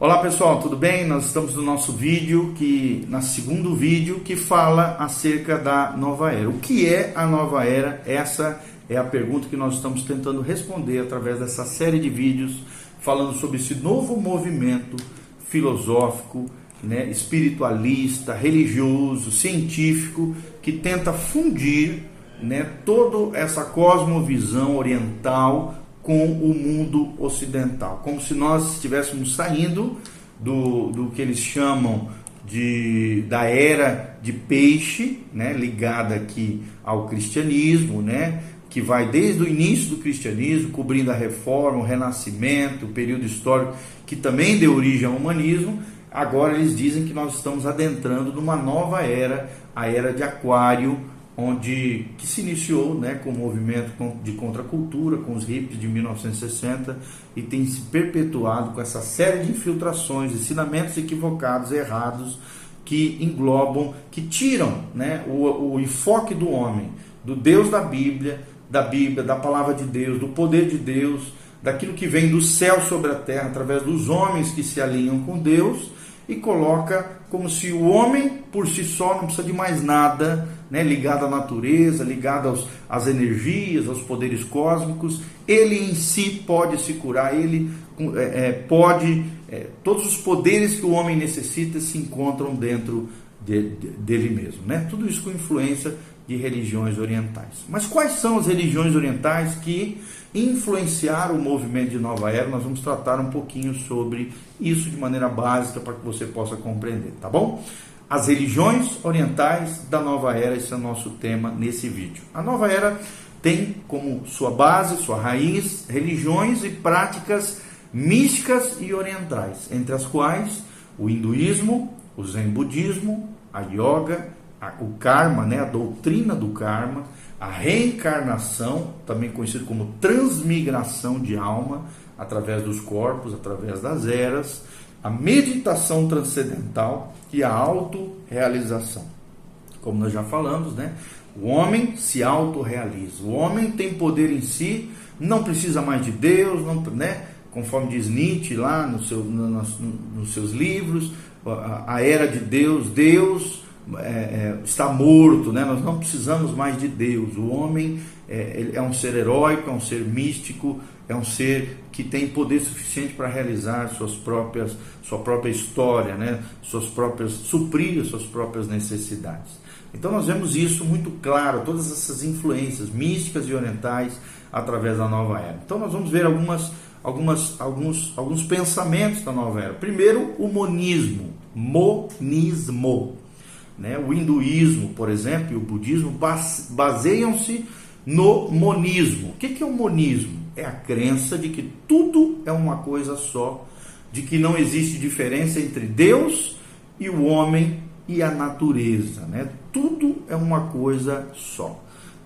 Olá pessoal, tudo bem? Nós estamos no nosso vídeo, que na segundo vídeo, que fala acerca da nova era. O que é a nova era? Essa é a pergunta que nós estamos tentando responder através dessa série de vídeos falando sobre esse novo movimento filosófico, né, espiritualista, religioso, científico que tenta fundir né, toda essa cosmovisão oriental com o mundo ocidental, como se nós estivéssemos saindo do, do que eles chamam de, da era de peixe, né, ligada aqui ao cristianismo, né, que vai desde o início do cristianismo, cobrindo a reforma, o renascimento, o período histórico que também deu origem ao humanismo. Agora eles dizem que nós estamos adentrando numa nova era, a era de Aquário, onde que se iniciou né, com o movimento de contracultura, com os hippies de 1960 e tem se perpetuado com essa série de infiltrações, ensinamentos equivocados, errados, que englobam, que tiram né, o, o enfoque do homem, do Deus da Bíblia, da Bíblia, da palavra de Deus, do poder de Deus, daquilo que vem do céu sobre a terra, através dos homens que se alinham com Deus e coloca como se o homem por si só não precisa de mais nada, né, ligado à natureza, ligado aos, às energias, aos poderes cósmicos, ele em si pode se curar, ele é, é, pode, é, todos os poderes que o homem necessita se encontram dentro de, de, dele mesmo, né? Tudo isso com influência de religiões orientais. Mas quais são as religiões orientais que influenciaram o movimento de Nova Era? Nós vamos tratar um pouquinho sobre isso de maneira básica para que você possa compreender, tá bom? As religiões orientais da Nova Era, esse é o nosso tema nesse vídeo. A Nova Era tem como sua base, sua raiz, religiões e práticas místicas e orientais, entre as quais o hinduísmo, o zen budismo, a yoga, o karma, né, a doutrina do karma, a reencarnação, também conhecido como transmigração de alma, através dos corpos, através das eras, a meditação transcendental e a autorrealização. Como nós já falamos, né? O homem se autorrealiza. O homem tem poder em si, não precisa mais de Deus, não, né? Conforme diz Nietzsche lá no seu, no, no, nos seus livros, a, a era de Deus, Deus é, é, está morto, né? nós não precisamos mais de Deus. O homem é, é, um ser heróico, é um ser místico, é um ser que tem poder suficiente para realizar suas próprias, sua própria história, né? suas próprias, suprir as suas próprias necessidades. Então nós vemos isso muito claro, todas essas influências místicas e orientais através da nova era. Então nós vamos ver algumas, algumas, alguns, alguns pensamentos da nova era. Primeiro, o monismo, monismo. Né? O hinduísmo, por exemplo, e o budismo baseiam-se no monismo. O que é o monismo? É a crença de que tudo é uma coisa só, de que não existe diferença entre Deus e o homem e a natureza. Né? Tudo é uma coisa só.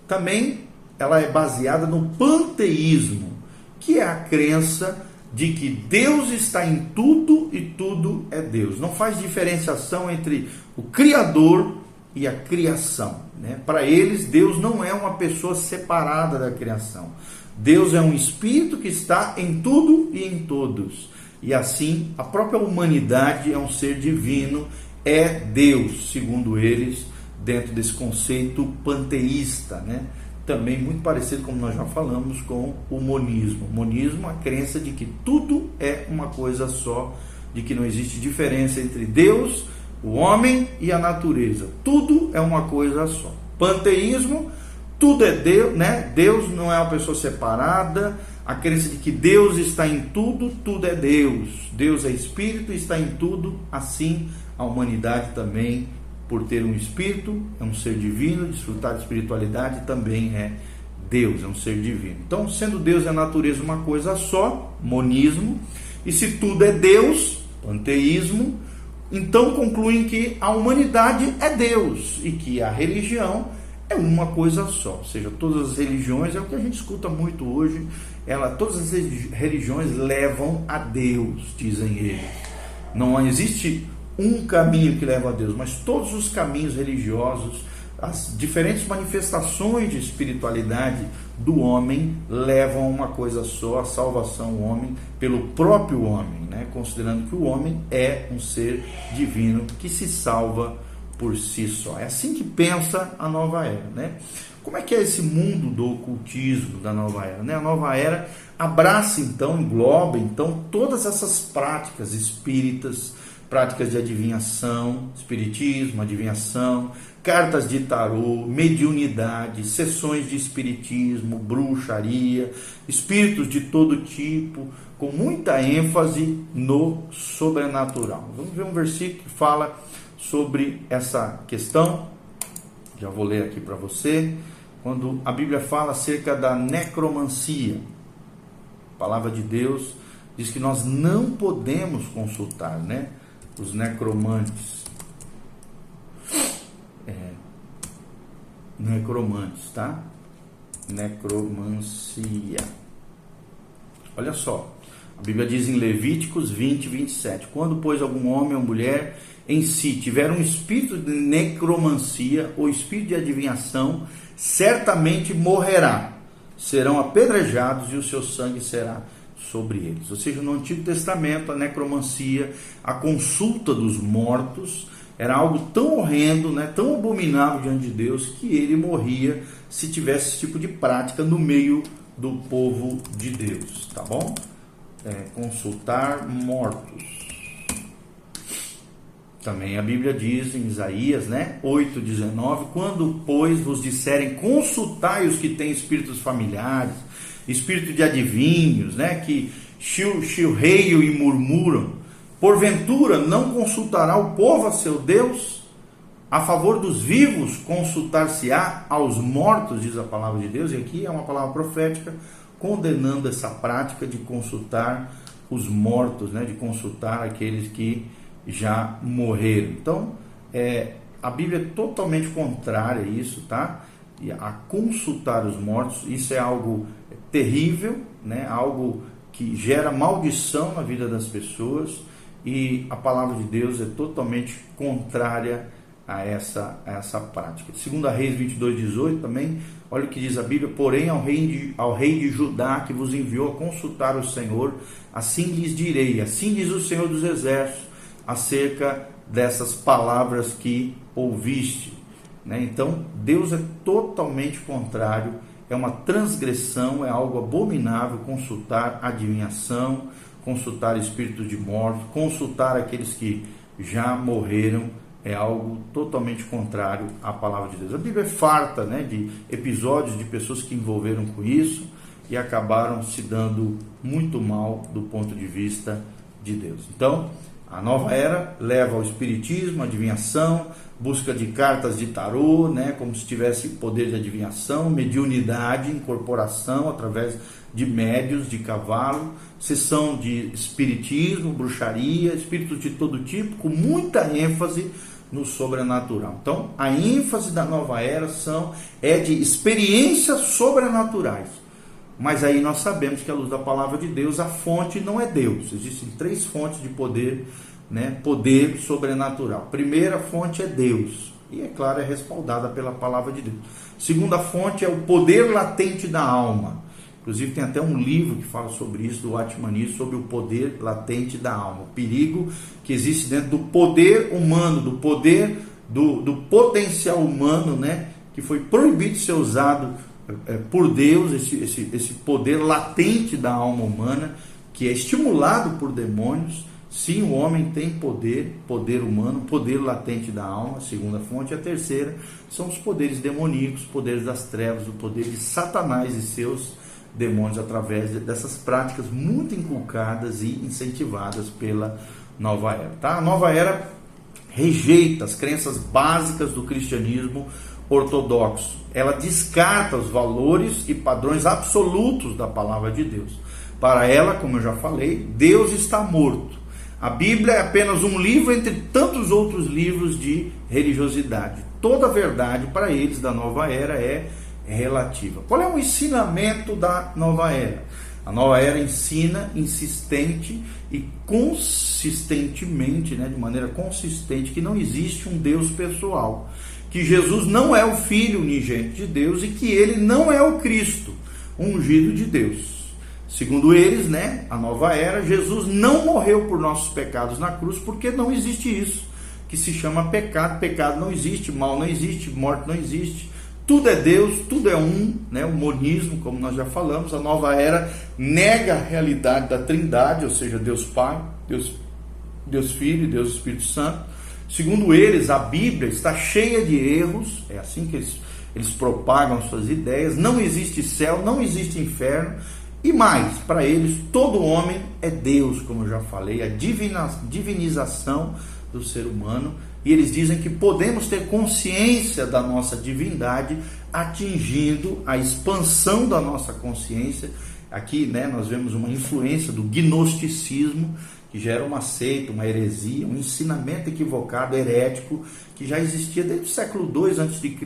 Também ela é baseada no panteísmo, que é a crença de que Deus está em tudo e tudo é Deus. Não faz diferenciação entre o Criador e a criação. Né? Para eles, Deus não é uma pessoa separada da criação. Deus é um espírito que está em tudo e em todos. E assim, a própria humanidade é um ser divino, é Deus, segundo eles, dentro desse conceito panteísta, né? também muito parecido, como nós já falamos, com o monismo. Monismo, a crença de que tudo é uma coisa só, de que não existe diferença entre Deus, o homem e a natureza. Tudo é uma coisa só. Panteísmo, tudo é Deus, né? Deus não é uma pessoa separada. A crença de que Deus está em tudo, tudo é Deus. Deus é espírito, está em tudo, assim a humanidade também por ter um espírito, é um ser divino, desfrutar de espiritualidade também é Deus, é um ser divino. Então, sendo Deus e a natureza uma coisa só, monismo, e se tudo é Deus, panteísmo, então concluem que a humanidade é Deus e que a religião é uma coisa só. Ou seja, todas as religiões, é o que a gente escuta muito hoje, ela, todas as religiões levam a Deus, dizem eles. Não existe um caminho que leva a Deus, mas todos os caminhos religiosos, as diferentes manifestações de espiritualidade do homem levam a uma coisa só, a salvação do homem pelo próprio homem, né? considerando que o homem é um ser divino que se salva por si só. É assim que pensa a nova era, né? Como é que é esse mundo do ocultismo da nova era? Né? A nova era abraça então, engloba então todas essas práticas espíritas, práticas de adivinhação, espiritismo, adivinhação, cartas de tarô, mediunidade, sessões de espiritismo, bruxaria, espíritos de todo tipo, com muita ênfase no sobrenatural. Vamos ver um versículo que fala sobre essa questão. Já vou ler aqui para você. Quando a Bíblia fala acerca da necromancia, a palavra de Deus diz que nós não podemos consultar, né? Os necromantes. É, necromantes, tá? Necromancia. Olha só, Bíblia diz em Levíticos 20, 27: Quando, pois, algum homem ou mulher em si tiver um espírito de necromancia ou espírito de adivinhação, certamente morrerá. Serão apedrejados e o seu sangue será sobre eles. Ou seja, no Antigo Testamento, a necromancia, a consulta dos mortos, era algo tão horrendo, né, tão abominável diante de Deus, que ele morria se tivesse esse tipo de prática no meio do povo de Deus, tá bom? É, consultar mortos. Também a Bíblia diz em Isaías, né, 8:19, quando pois vos disserem consultai os que têm espíritos familiares, espírito de adivinhos, né, que chilreiam e murmuram, porventura não consultará o povo a seu Deus? A favor dos vivos consultar-se-á aos mortos, diz a palavra de Deus, e aqui é uma palavra profética condenando essa prática de consultar os mortos, né, de consultar aqueles que já morreram. Então, é, a Bíblia é totalmente contrária a isso, tá? E a consultar os mortos, isso é algo terrível, né? Algo que gera maldição na vida das pessoas e a palavra de Deus é totalmente contrária a essa, a essa prática. Segundo a Reis 22, 18 também, olha o que diz a Bíblia, porém ao rei, de, ao rei de Judá que vos enviou a consultar o Senhor, assim lhes direi, assim diz o Senhor dos Exércitos, acerca dessas palavras que ouviste. Né? Então, Deus é totalmente contrário, é uma transgressão, é algo abominável consultar adivinhação, consultar espírito de morte, consultar aqueles que já morreram, é algo totalmente contrário à palavra de Deus. A Bíblia é farta né, de episódios de pessoas que envolveram com isso e acabaram se dando muito mal do ponto de vista de Deus. Então, a nova era leva ao espiritismo, adivinhação, busca de cartas de tarô, né, como se tivesse poder de adivinhação, mediunidade, incorporação através de médios de cavalo, sessão de espiritismo, bruxaria, espíritos de todo tipo, com muita ênfase no sobrenatural. Então, a ênfase da nova era são é de experiências sobrenaturais. Mas aí nós sabemos que, à luz da palavra de Deus, a fonte não é Deus. Existem três fontes de poder, né? poder sobrenatural. Primeira fonte é Deus, e é claro, é respaldada pela palavra de Deus. Segunda fonte é o poder latente da alma. Inclusive, tem até um livro que fala sobre isso, do Atmani, sobre o poder latente da alma, o perigo que existe dentro do poder humano, do poder, do, do potencial humano, né? que foi proibido de ser usado é, por Deus, esse, esse, esse poder latente da alma humana, que é estimulado por demônios. Sim, o homem tem poder, poder humano, poder latente da alma, segunda fonte. A terceira são os poderes demoníacos, poderes das trevas, o poder de Satanás e seus demônios através dessas práticas muito inculcadas e incentivadas pela nova era. Tá? A nova era rejeita as crenças básicas do cristianismo ortodoxo. Ela descarta os valores e padrões absolutos da palavra de Deus. Para ela, como eu já falei, Deus está morto. A Bíblia é apenas um livro entre tantos outros livros de religiosidade. Toda a verdade para eles da nova era é relativa. Qual é o ensinamento da nova era? A nova era ensina insistente e consistentemente, né, de maneira consistente, que não existe um Deus pessoal que Jesus não é o Filho unigênito de Deus e que ele não é o Cristo, ungido de Deus. Segundo eles, né, a nova era, Jesus não morreu por nossos pecados na cruz, porque não existe isso, que se chama pecado. Pecado não existe, mal não existe, morte não existe. Tudo é Deus, tudo é um, né? o monismo, como nós já falamos. A nova era nega a realidade da Trindade, ou seja, Deus Pai, Deus, Deus Filho e Deus Espírito Santo. Segundo eles, a Bíblia está cheia de erros, é assim que eles, eles propagam suas ideias. Não existe céu, não existe inferno. E mais, para eles, todo homem é Deus, como eu já falei, a divina, divinização do ser humano. E eles dizem que podemos ter consciência da nossa divindade atingindo a expansão da nossa consciência. Aqui né, nós vemos uma influência do gnosticismo, que gera uma seita, uma heresia, um ensinamento equivocado, herético, que já existia desde o século II a.C.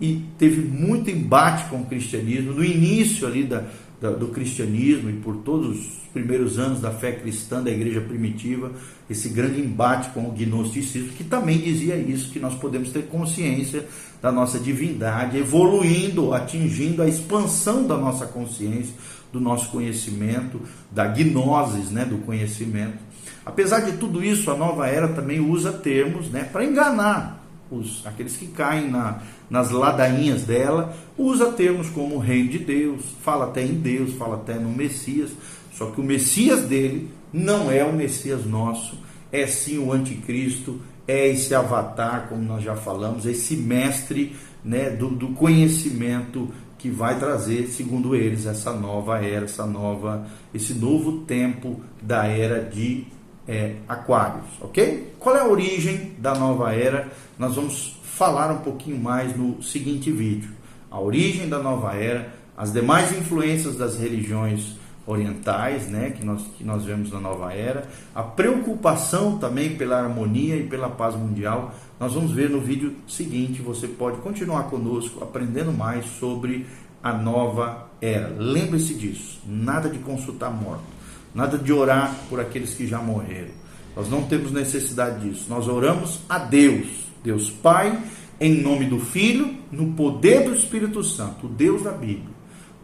e teve muito embate com o cristianismo. No início ali da, do cristianismo e por todos os primeiros anos da fé cristã da igreja primitiva, esse grande embate com o gnosticismo, que também dizia isso, que nós podemos ter consciência da nossa divindade, evoluindo, atingindo a expansão da nossa consciência, do nosso conhecimento, da gnosis, né, do conhecimento. Apesar de tudo isso, a nova era também usa termos né, para enganar os, aqueles que caem na, nas ladainhas dela, usa termos como reino de Deus, fala até em Deus, fala até no Messias, só que o Messias dele não é o Messias nosso, é sim o anticristo, é esse avatar, como nós já falamos, esse mestre né, do, do conhecimento que vai trazer, segundo eles, essa nova era, essa nova, esse novo tempo da era de é, Aquários, ok? Qual é a origem da nova era? Nós vamos falar um pouquinho mais no seguinte vídeo. A origem da nova era, as demais influências das religiões orientais, né, que nós, que nós vemos na nova era, a preocupação também pela harmonia e pela paz mundial. Nós vamos ver no vídeo seguinte. Você pode continuar conosco aprendendo mais sobre a nova era. Lembre-se disso: nada de consultar morto nada de orar por aqueles que já morreram. Nós não temos necessidade disso. Nós oramos a Deus, Deus Pai, em nome do Filho, no poder do Espírito Santo, o Deus da Bíblia,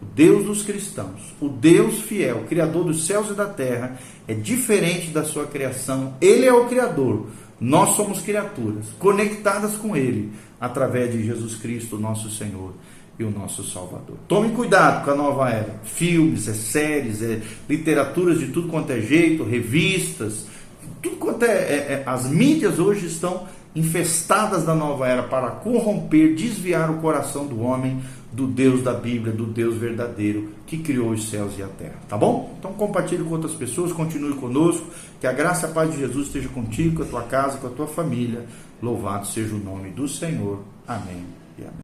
o Deus dos cristãos, o Deus fiel, Criador dos céus e da terra, é diferente da sua criação. Ele é o Criador. Nós somos criaturas conectadas com Ele através de Jesus Cristo, nosso Senhor e o nosso Salvador. Tome cuidado com a nova era. Filmes, é séries, é literaturas de tudo quanto é jeito, revistas, tudo quanto é, é, é as mídias hoje estão infestadas da nova era para corromper, desviar o coração do homem do Deus da Bíblia, do Deus verdadeiro que criou os céus e a terra. Tá bom? Então compartilhe com outras pessoas, continue conosco, que a graça e a paz de Jesus esteja contigo, com a tua casa, com a tua família. Louvado seja o nome do Senhor. Amém e amém.